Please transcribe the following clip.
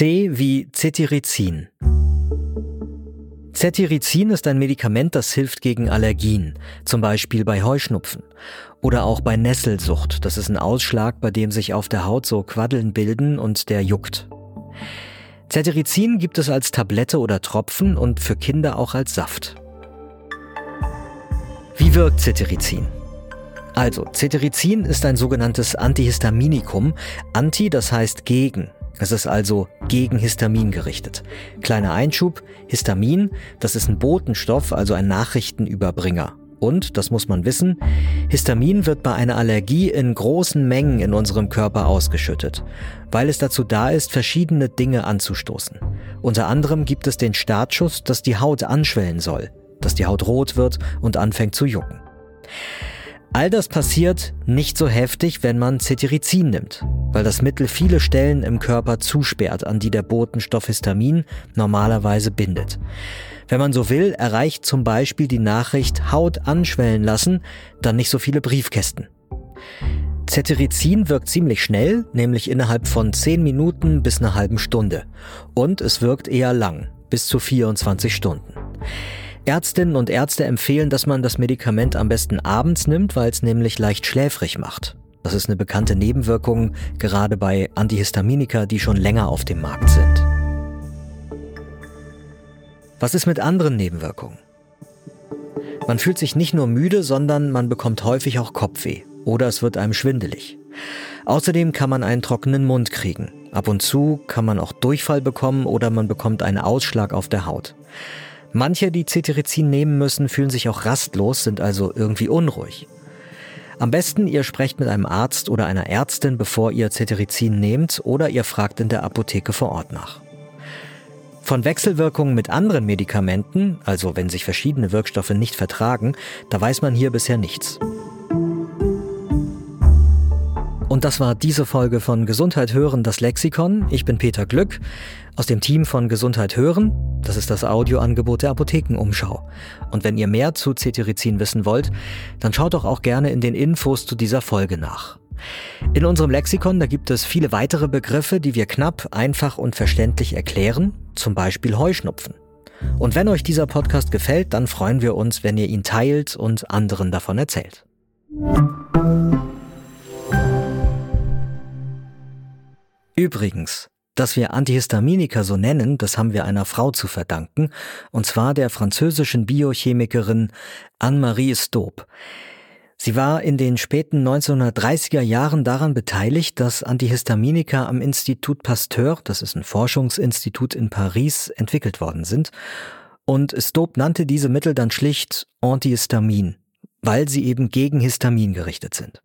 C wie Cetirizin. Cetirizin ist ein Medikament, das hilft gegen Allergien, zum Beispiel bei Heuschnupfen. Oder auch bei Nesselsucht. Das ist ein Ausschlag, bei dem sich auf der Haut so Quaddeln bilden und der juckt. Cetirizin gibt es als Tablette oder Tropfen und für Kinder auch als Saft. Wie wirkt Cetirizin? Also, Cetirizin ist ein sogenanntes Antihistaminikum. Anti, das heißt gegen. Es ist also gegen Histamin gerichtet. Kleiner Einschub, Histamin, das ist ein Botenstoff, also ein Nachrichtenüberbringer. Und, das muss man wissen, Histamin wird bei einer Allergie in großen Mengen in unserem Körper ausgeschüttet, weil es dazu da ist, verschiedene Dinge anzustoßen. Unter anderem gibt es den Startschuss, dass die Haut anschwellen soll, dass die Haut rot wird und anfängt zu jucken. All das passiert nicht so heftig, wenn man Cetirizin nimmt, weil das Mittel viele Stellen im Körper zusperrt, an die der Botenstoff Histamin normalerweise bindet. Wenn man so will, erreicht zum Beispiel die Nachricht Haut anschwellen lassen dann nicht so viele Briefkästen. Cetirizin wirkt ziemlich schnell, nämlich innerhalb von 10 Minuten bis einer halben Stunde. Und es wirkt eher lang, bis zu 24 Stunden. Ärztinnen und Ärzte empfehlen, dass man das Medikament am besten abends nimmt, weil es nämlich leicht schläfrig macht. Das ist eine bekannte Nebenwirkung, gerade bei Antihistaminika, die schon länger auf dem Markt sind. Was ist mit anderen Nebenwirkungen? Man fühlt sich nicht nur müde, sondern man bekommt häufig auch Kopfweh oder es wird einem schwindelig. Außerdem kann man einen trockenen Mund kriegen. Ab und zu kann man auch Durchfall bekommen oder man bekommt einen Ausschlag auf der Haut. Manche, die Cetirizin nehmen müssen, fühlen sich auch rastlos, sind also irgendwie unruhig. Am besten, ihr sprecht mit einem Arzt oder einer Ärztin, bevor ihr Cetirizin nehmt oder ihr fragt in der Apotheke vor Ort nach. Von Wechselwirkungen mit anderen Medikamenten, also wenn sich verschiedene Wirkstoffe nicht vertragen, da weiß man hier bisher nichts. Und das war diese Folge von Gesundheit hören, das Lexikon. Ich bin Peter Glück aus dem Team von Gesundheit hören. Das ist das Audioangebot der Apothekenumschau. Und wenn ihr mehr zu Cetirizin wissen wollt, dann schaut doch auch gerne in den Infos zu dieser Folge nach. In unserem Lexikon, da gibt es viele weitere Begriffe, die wir knapp, einfach und verständlich erklären, zum Beispiel Heuschnupfen. Und wenn euch dieser Podcast gefällt, dann freuen wir uns, wenn ihr ihn teilt und anderen davon erzählt. Übrigens, dass wir Antihistaminika so nennen, das haben wir einer Frau zu verdanken, und zwar der französischen Biochemikerin Anne-Marie Staub. Sie war in den späten 1930er Jahren daran beteiligt, dass Antihistaminika am Institut Pasteur, das ist ein Forschungsinstitut in Paris, entwickelt worden sind. Und Staub nannte diese Mittel dann schlicht Antihistamin, weil sie eben gegen Histamin gerichtet sind.